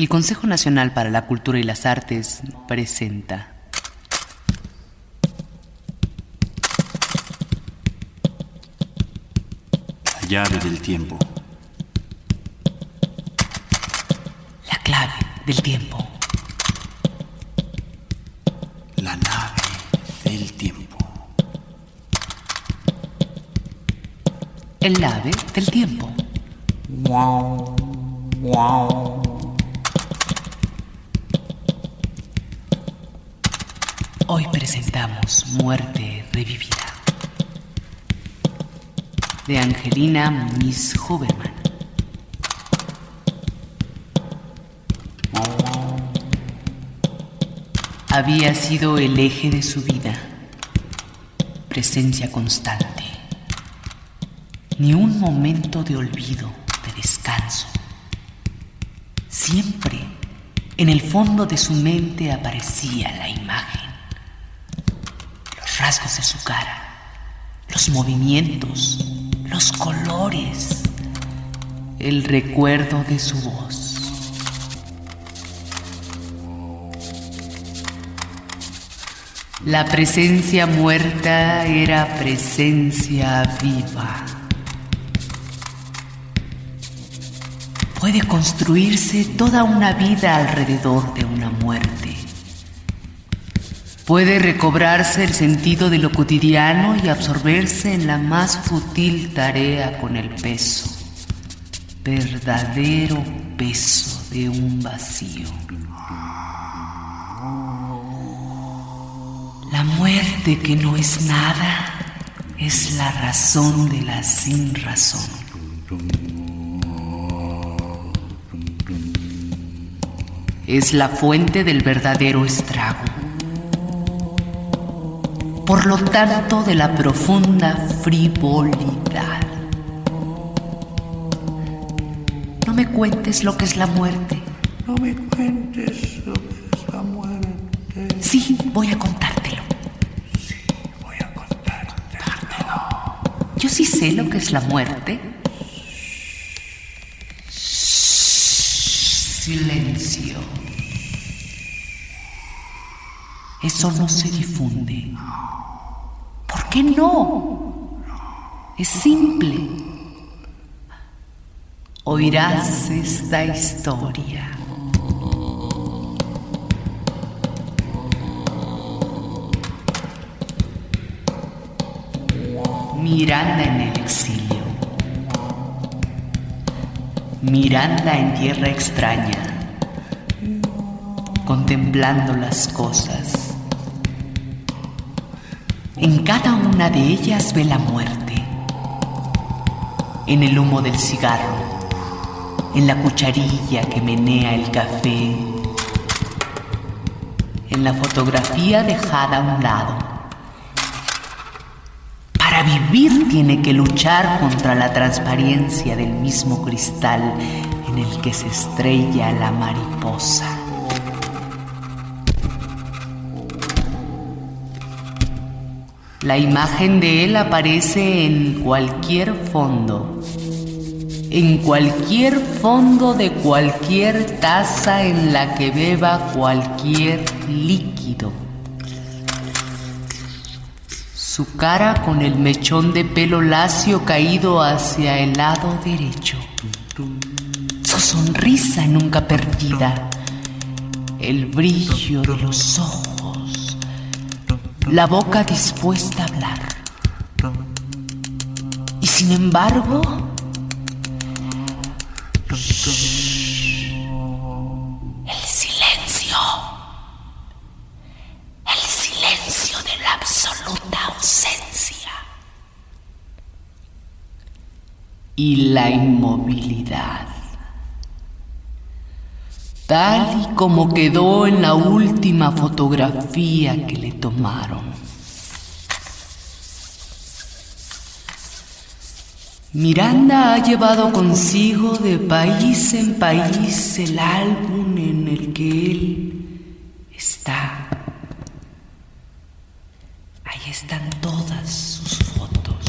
El Consejo Nacional para la Cultura y las Artes presenta La llave del tiempo. La clave del tiempo. La nave del tiempo. El ave del tiempo. Wow, wow. Hoy presentamos Muerte Revivida de Angelina Muñiz Huberman. Había sido el eje de su vida, presencia constante, ni un momento de olvido, de descanso. Siempre en el fondo de su mente aparecía la imagen rasgos de su cara, los movimientos, los colores, el recuerdo de su voz. La presencia muerta era presencia viva. Puede construirse toda una vida alrededor de una muerte. Puede recobrarse el sentido de lo cotidiano y absorberse en la más fútil tarea con el peso, verdadero peso de un vacío. La muerte que no es nada es la razón de la sin razón. Es la fuente del verdadero estrago por lo tanto de la profunda frivolidad. No me cuentes lo que es la muerte. No me cuentes lo que es la muerte. Sí, voy a contártelo. Sí, voy a contártelo. Yo sí sé lo que es la muerte. Silencio. Eso no se difunde. ¿Por qué no? Es simple. Oirás esta historia. Miranda en el exilio. Miranda en tierra extraña, contemplando las cosas. En cada una de ellas ve la muerte. En el humo del cigarro, en la cucharilla que menea el café, en la fotografía dejada a un lado. Para vivir tiene que luchar contra la transparencia del mismo cristal en el que se estrella la mariposa. La imagen de él aparece en cualquier fondo, en cualquier fondo de cualquier taza en la que beba cualquier líquido. Su cara con el mechón de pelo lacio caído hacia el lado derecho. Su sonrisa nunca perdida. El brillo de los ojos la boca dispuesta a hablar. Y sin embargo, el silencio, el silencio de la absoluta ausencia y la inmovilidad tal y como quedó en la última fotografía que le tomaron. Miranda ha llevado consigo de país en país el álbum en el que él está. Ahí están todas sus fotos.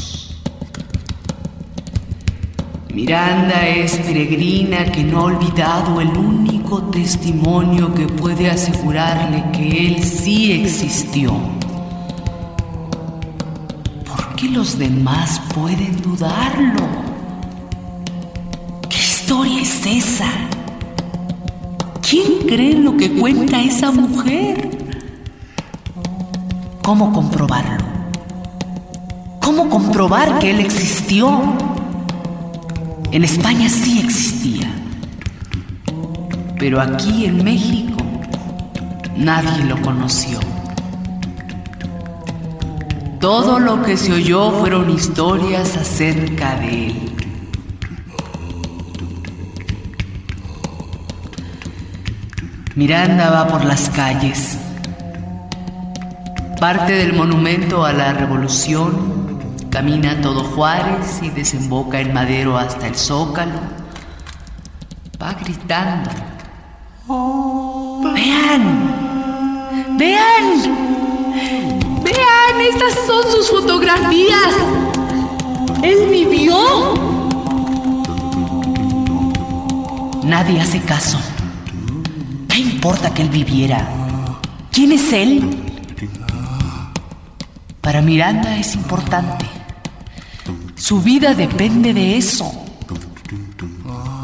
Miranda es peregrina que no ha olvidado el único testimonio que puede asegurarle que él sí existió. ¿Por qué los demás pueden dudarlo? ¿Qué historia es esa? ¿Quién cree lo que cuenta esa mujer? ¿Cómo comprobarlo? ¿Cómo comprobar que él existió? En España sí existía, pero aquí en México nadie lo conoció. Todo lo que se oyó fueron historias acerca de él. Miranda va por las calles. Parte del monumento a la revolución, camina todo Juárez y desemboca en Madero hasta el Zócalo. Va gritando. ¡Vean! ¡Vean! ¡Vean! Estas son sus fotografías. Él vivió. Nadie hace caso. ¿Qué importa que él viviera? ¿Quién es él? Para Miranda es importante. Su vida depende de eso.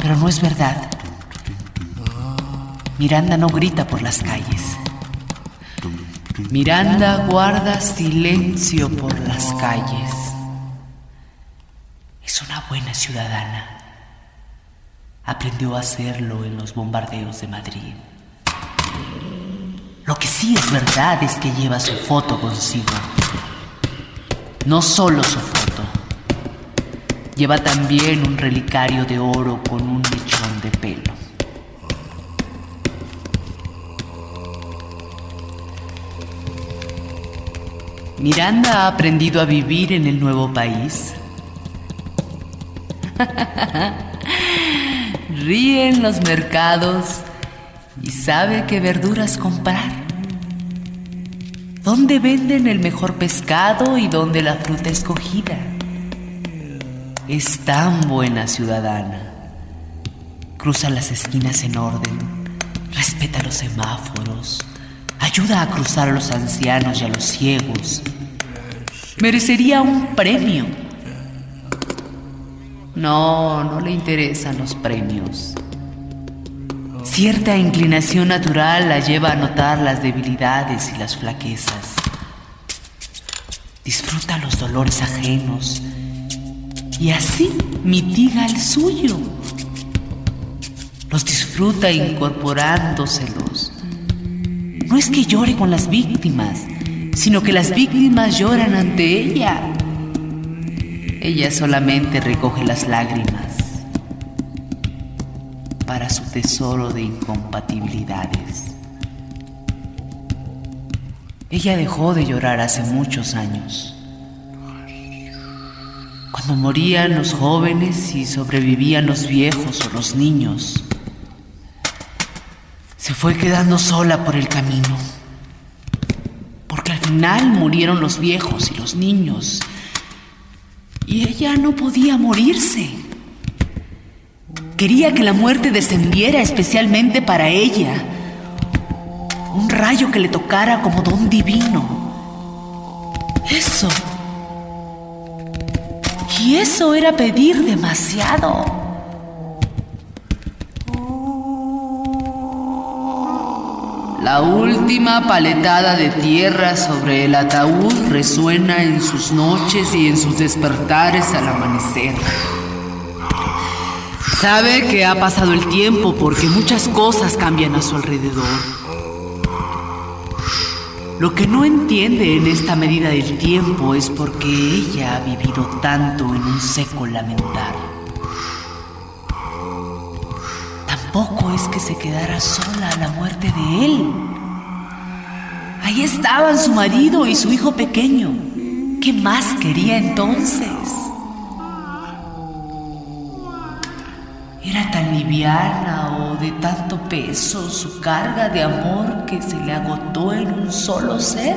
Pero no es verdad. Miranda no grita por las calles. Miranda guarda silencio por las calles. Es una buena ciudadana. Aprendió a hacerlo en los bombardeos de Madrid. Lo que sí es verdad es que lleva su foto consigo. No solo su foto. Lleva también un relicario de oro con un mechón de pelo. Miranda ha aprendido a vivir en el nuevo país. Ríe en los mercados y sabe qué verduras comprar. ¿Dónde venden el mejor pescado y dónde la fruta escogida? Es tan buena ciudadana. Cruza las esquinas en orden, respeta los semáforos, ayuda a cruzar a los ancianos y a los ciegos. Merecería un premio. No, no le interesan los premios. Cierta inclinación natural la lleva a notar las debilidades y las flaquezas. Disfruta los dolores ajenos y así mitiga el suyo. Los disfruta incorporándoselos. No es que llore con las víctimas, sino que las víctimas lloran ante ella. Ella solamente recoge las lágrimas para su tesoro de incompatibilidades. Ella dejó de llorar hace muchos años. Cuando morían los jóvenes y sobrevivían los viejos o los niños, se fue quedando sola por el camino. Porque al final murieron los viejos y los niños. Y ella no podía morirse. Quería que la muerte descendiera especialmente para ella. Un rayo que le tocara como don divino. Eso. Y eso era pedir demasiado. La última paletada de tierra sobre el ataúd resuena en sus noches y en sus despertares al amanecer. Sabe que ha pasado el tiempo porque muchas cosas cambian a su alrededor. Lo que no entiende en esta medida del tiempo es porque ella ha vivido tanto en un seco lamentar. Tampoco es que se quedara sola a la muerte de él. Ahí estaban su marido y su hijo pequeño. ¿Qué más quería entonces? O de tanto peso su carga de amor que se le agotó en un solo ser.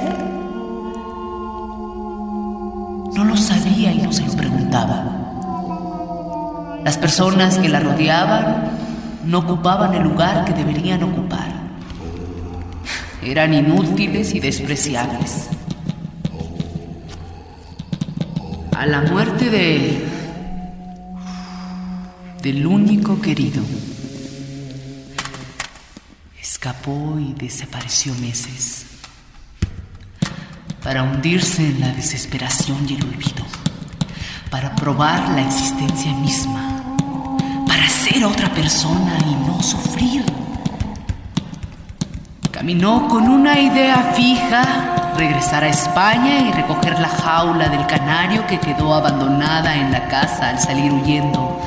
No lo sabía y no se lo preguntaba. Las personas que la rodeaban no ocupaban el lugar que deberían ocupar. Eran inútiles y despreciables. A la muerte de del único querido, escapó y desapareció meses para hundirse en la desesperación y el olvido, para probar la existencia misma, para ser otra persona y no sufrir. Caminó con una idea fija, regresar a España y recoger la jaula del canario que quedó abandonada en la casa al salir huyendo.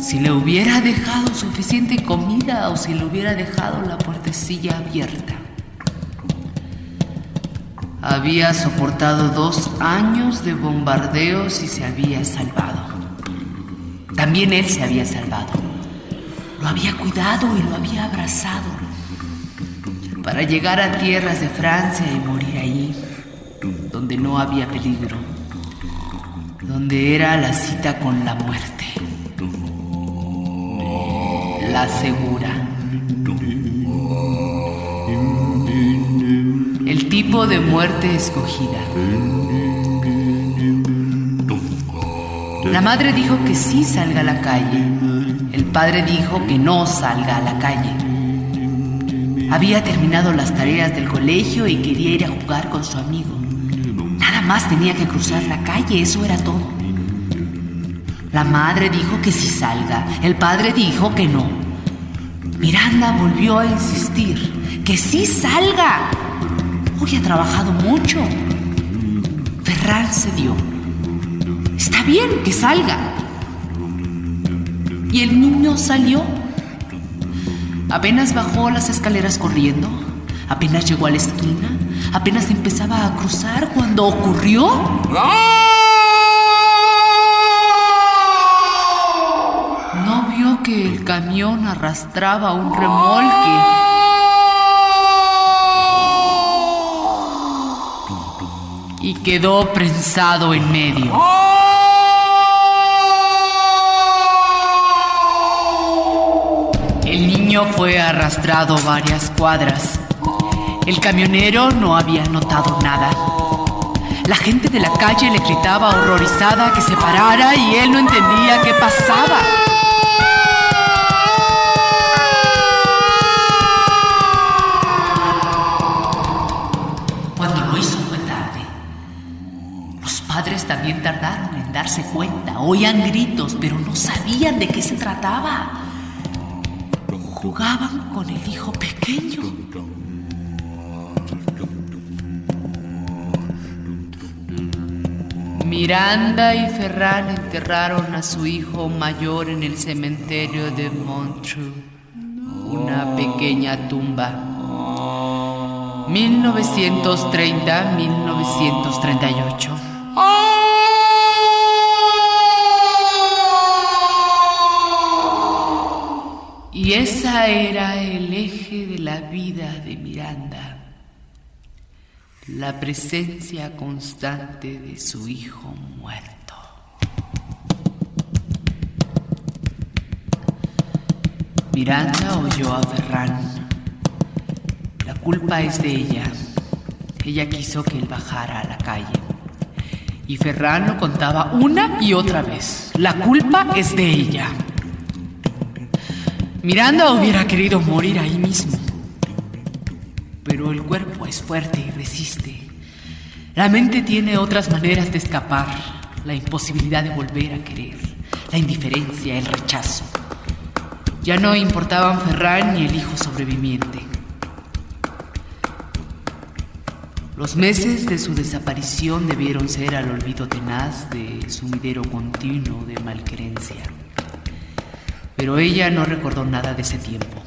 Si le hubiera dejado suficiente comida o si le hubiera dejado la puertecilla abierta. Había soportado dos años de bombardeos y se había salvado. También él se había salvado. Lo había cuidado y lo había abrazado. Para llegar a tierras de Francia y morir ahí, donde no había peligro, donde era la cita con la muerte. La segura. El tipo de muerte escogida. La madre dijo que sí salga a la calle. El padre dijo que no salga a la calle. Había terminado las tareas del colegio y quería ir a jugar con su amigo. Nada más tenía que cruzar la calle, eso era todo. La madre dijo que sí salga, el padre dijo que no. Miranda volvió a insistir, que sí salga. Hoy ha trabajado mucho. Ferran cedió. Está bien que salga. Y el niño salió. Apenas bajó las escaleras corriendo, apenas llegó a la esquina, apenas empezaba a cruzar cuando ocurrió. No camión arrastraba un remolque y quedó prensado en medio. El niño fue arrastrado varias cuadras. El camionero no había notado nada. La gente de la calle le gritaba horrorizada que se parara y él no entendía qué pasaba. Tardaron en darse cuenta. Oían gritos, pero no sabían de qué se trataba. Jugaban con el hijo pequeño. Miranda y Ferran enterraron a su hijo mayor en el cementerio de Montreux, una pequeña tumba. 1930-1938. Y esa era el eje de la vida de Miranda, la presencia constante de su hijo muerto. Miranda oyó a Ferran. La culpa es de ella. Ella quiso que él bajara a la calle. Y Ferran lo contaba una y otra vez. La culpa es de ella. Miranda hubiera querido morir ahí mismo. Pero el cuerpo es fuerte y resiste. La mente tiene otras maneras de escapar. La imposibilidad de volver a querer. La indiferencia, el rechazo. Ya no importaban Ferran ni el hijo sobreviviente. Los meses de su desaparición debieron ser al olvido tenaz de sumidero continuo de malquerencia. Pero ella no recordó nada de ese tiempo.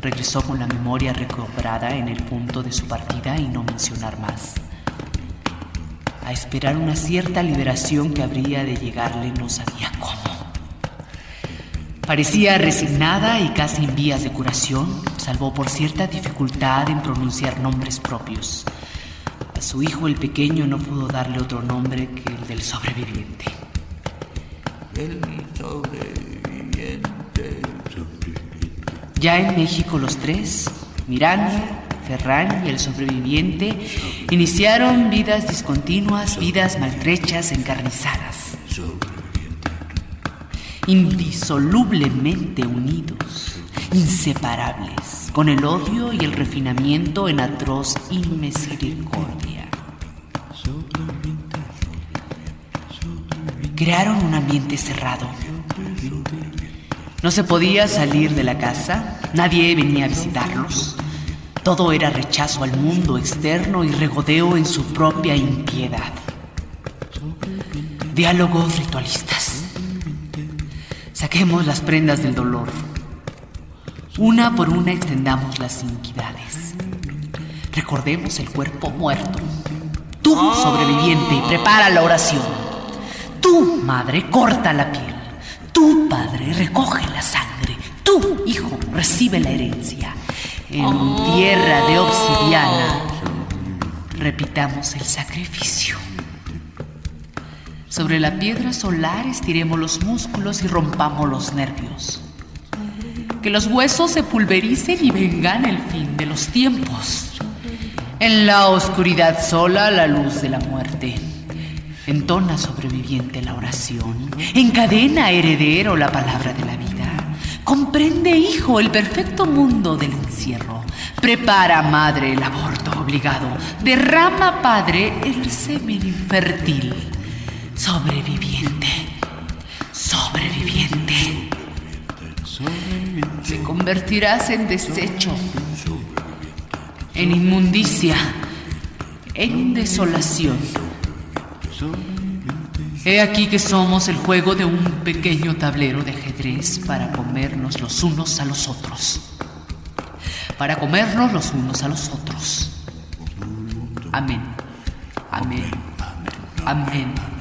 Regresó con la memoria recobrada en el punto de su partida y no mencionar más. A esperar una cierta liberación que habría de llegarle no sabía cómo. Parecía resignada y casi en vías de curación, salvo por cierta dificultad en pronunciar nombres propios. A su hijo el pequeño no pudo darle otro nombre que el del sobreviviente. el sobreviviente. Ya en México los tres, Miranda, Ferran y el sobreviviente, iniciaron vidas discontinuas, vidas maltrechas, encarnizadas. Indisolublemente unidos, inseparables, con el odio y el refinamiento en atroz inmisericordia. Crearon un ambiente cerrado. No se podía salir de la casa, nadie venía a visitarlos. Todo era rechazo al mundo externo y regodeo en su propia impiedad. Diálogos ritualistas. Saquemos las prendas del dolor. Una por una extendamos las iniquidades. Recordemos el cuerpo muerto. Tú, sobreviviente, prepara la oración. Tú, madre, corta la piel. Tú, padre, recoge la sangre. Tú, hijo, recibe la herencia. En tierra de obsidiana, repitamos el sacrificio. Sobre la piedra solar estiremos los músculos y rompamos los nervios. Que los huesos se pulvericen y vengan el fin de los tiempos. En la oscuridad sola la luz de la muerte. Entona sobreviviente la oración. Encadena heredero la palabra de la vida. Comprende, hijo, el perfecto mundo del encierro. Prepara, madre, el aborto obligado. Derrama, padre, el semen infértil. Sobreviviente. Sobreviviente. Te convertirás en desecho. En inmundicia. En desolación He aquí que somos el juego de un pequeño tablero de ajedrez para comernos los unos a los otros. Para comernos los unos a los otros. Amén. Amén. Amén.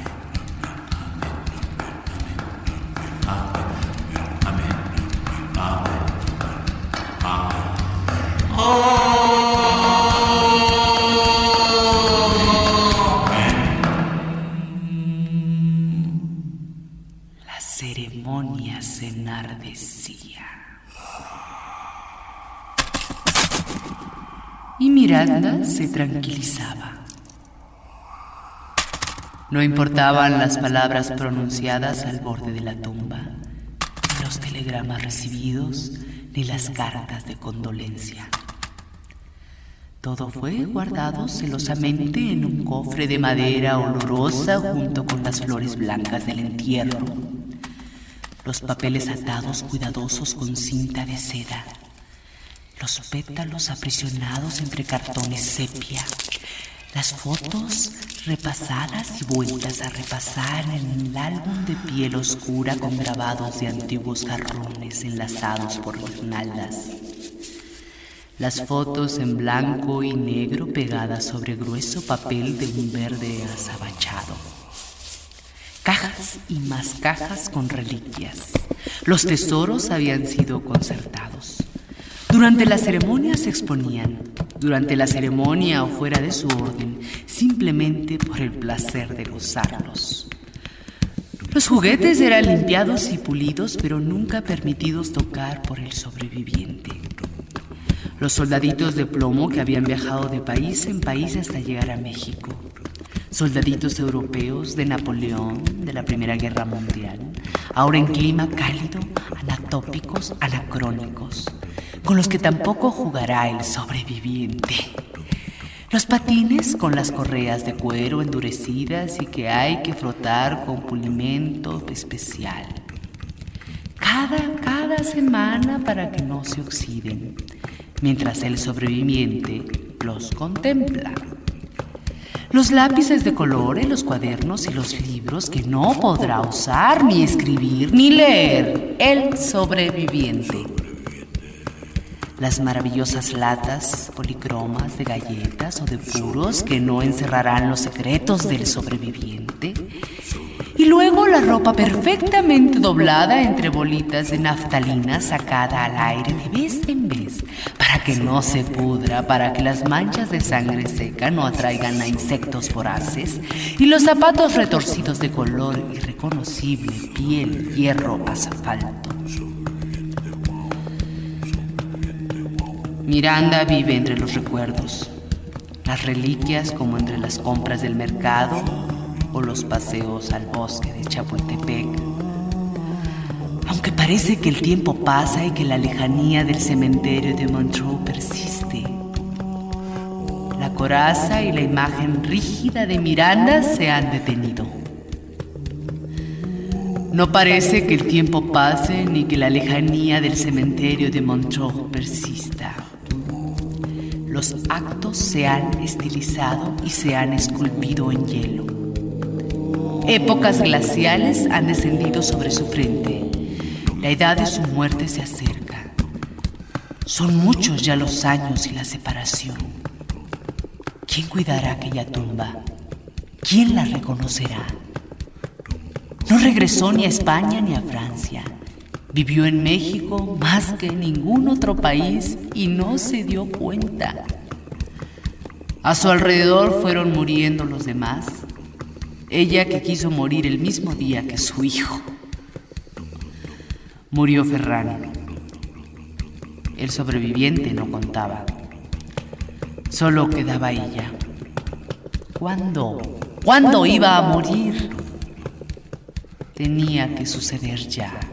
Miranda se tranquilizaba. No importaban las palabras pronunciadas al borde de la tumba, ni los telegramas recibidos, ni las cartas de condolencia. Todo fue guardado celosamente en un cofre de madera olorosa junto con las flores blancas del entierro, los papeles atados cuidadosos con cinta de seda, los pétalos aprisionados entre cartones sepia, las fotos repasadas y vueltas a repasar en el álbum de piel oscura con grabados de antiguos jarrones enlazados por guirnaldas. Las fotos en blanco y negro pegadas sobre grueso papel de un verde azabachado. Cajas y más cajas con reliquias. Los tesoros habían sido concertados. Durante la ceremonia se exponían, durante la ceremonia o fuera de su orden, simplemente por el placer de gozarlos. Los juguetes eran limpiados y pulidos, pero nunca permitidos tocar por el sobreviviente. Los soldaditos de plomo que habían viajado de país en país hasta llegar a México. Soldaditos europeos de Napoleón, de la Primera Guerra Mundial, ahora en clima cálido, anatópicos, anacrónicos, con los que tampoco jugará el sobreviviente. Los patines con las correas de cuero endurecidas y que hay que frotar con pulimento especial. Cada, cada semana para que no se oxiden, mientras el sobreviviente los contempla. Los lápices de colores, los cuadernos y los libros que no podrá usar, ni escribir, ni leer el sobreviviente. Las maravillosas latas policromas de galletas o de puros que no encerrarán los secretos del sobreviviente. Y luego la ropa perfectamente doblada entre bolitas de naftalina sacada al aire de vez en vez, para que no se pudra, para que las manchas de sangre seca no atraigan a insectos voraces, y los zapatos retorcidos de color irreconocible, piel, hierro, asfalto. Miranda vive entre los recuerdos, las reliquias como entre las compras del mercado o los paseos al bosque de Chapultepec. Aunque parece que el tiempo pasa y que la lejanía del cementerio de Montreux persiste. La coraza y la imagen rígida de Miranda se han detenido. No parece que el tiempo pase ni que la lejanía del cementerio de Montreux persista. Los actos se han estilizado y se han esculpido en hielo. Épocas glaciales han descendido sobre su frente. La edad de su muerte se acerca. Son muchos ya los años y la separación. ¿Quién cuidará aquella tumba? ¿Quién la reconocerá? No regresó ni a España ni a Francia. Vivió en México más que en ningún otro país y no se dio cuenta. A su alrededor fueron muriendo los demás. Ella que quiso morir el mismo día que su hijo. Murió Ferran. El sobreviviente no contaba. Solo quedaba ella. ¿Cuándo? ¿Cuándo iba a morir? Tenía que suceder ya.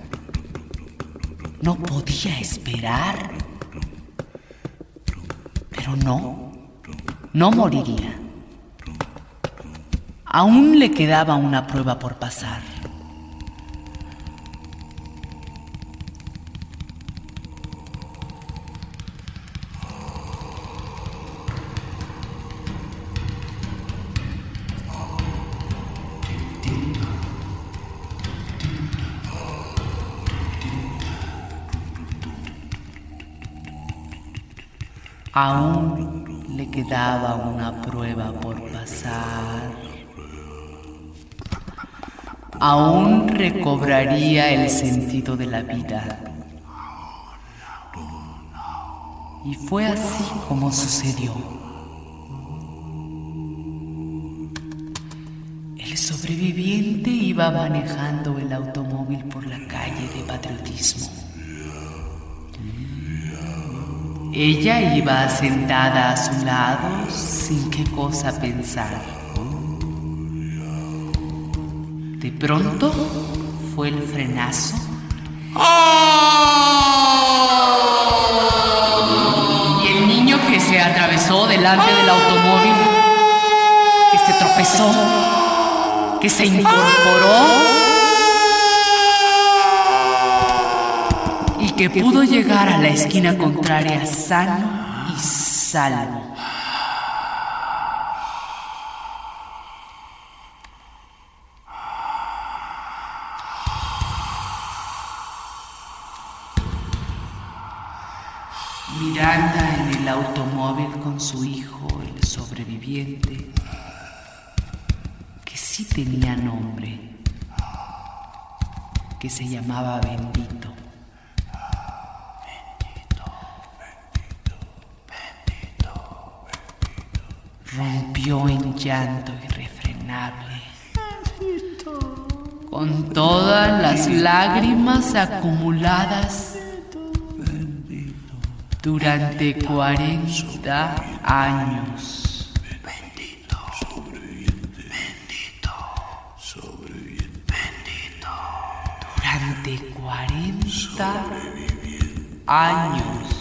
No podía esperar. Pero no, no moriría. Aún le quedaba una prueba por pasar. Aún le quedaba una prueba por pasar. Aún recobraría el sentido de la vida. Y fue así como sucedió. El sobreviviente iba manejando el automóvil por la calle de patriotismo. Ella iba sentada a su lado sin qué cosa pensar. De pronto fue el frenazo. Y el niño que se atravesó delante del automóvil, que se tropezó, que se incorporó que pudo llegar a la esquina contraria sano y salvo. Miranda en el automóvil con su hijo, el sobreviviente, que sí tenía nombre, que se llamaba Bendito. rompió en llanto irrefrenable. Con todas las lágrimas acumuladas durante 40 años. Bendito, sobreviviente. Bendito, sobreviviente. Bendito. Durante 40 años.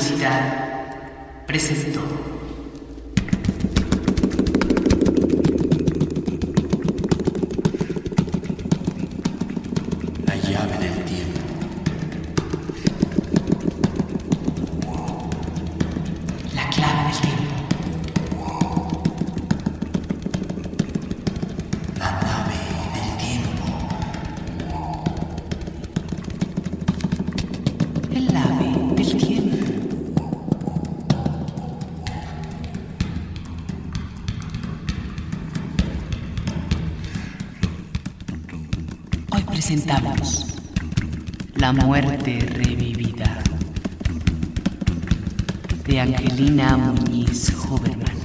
Universidad presentó. Presentamos La muerte revivida de Angelina Muñiz Huberman.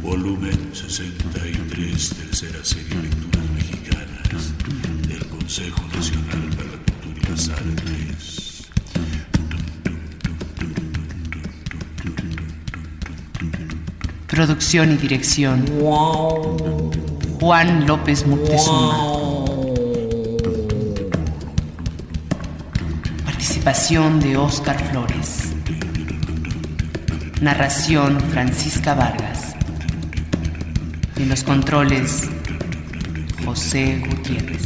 Volumen 63, tercera serie Lecturas Mexicanas del Consejo Nacional para la Cultura y las Artes. Producción y dirección Juan López Moctezuma. Participación de Óscar Flores. Narración Francisca Vargas. En los controles José Gutiérrez.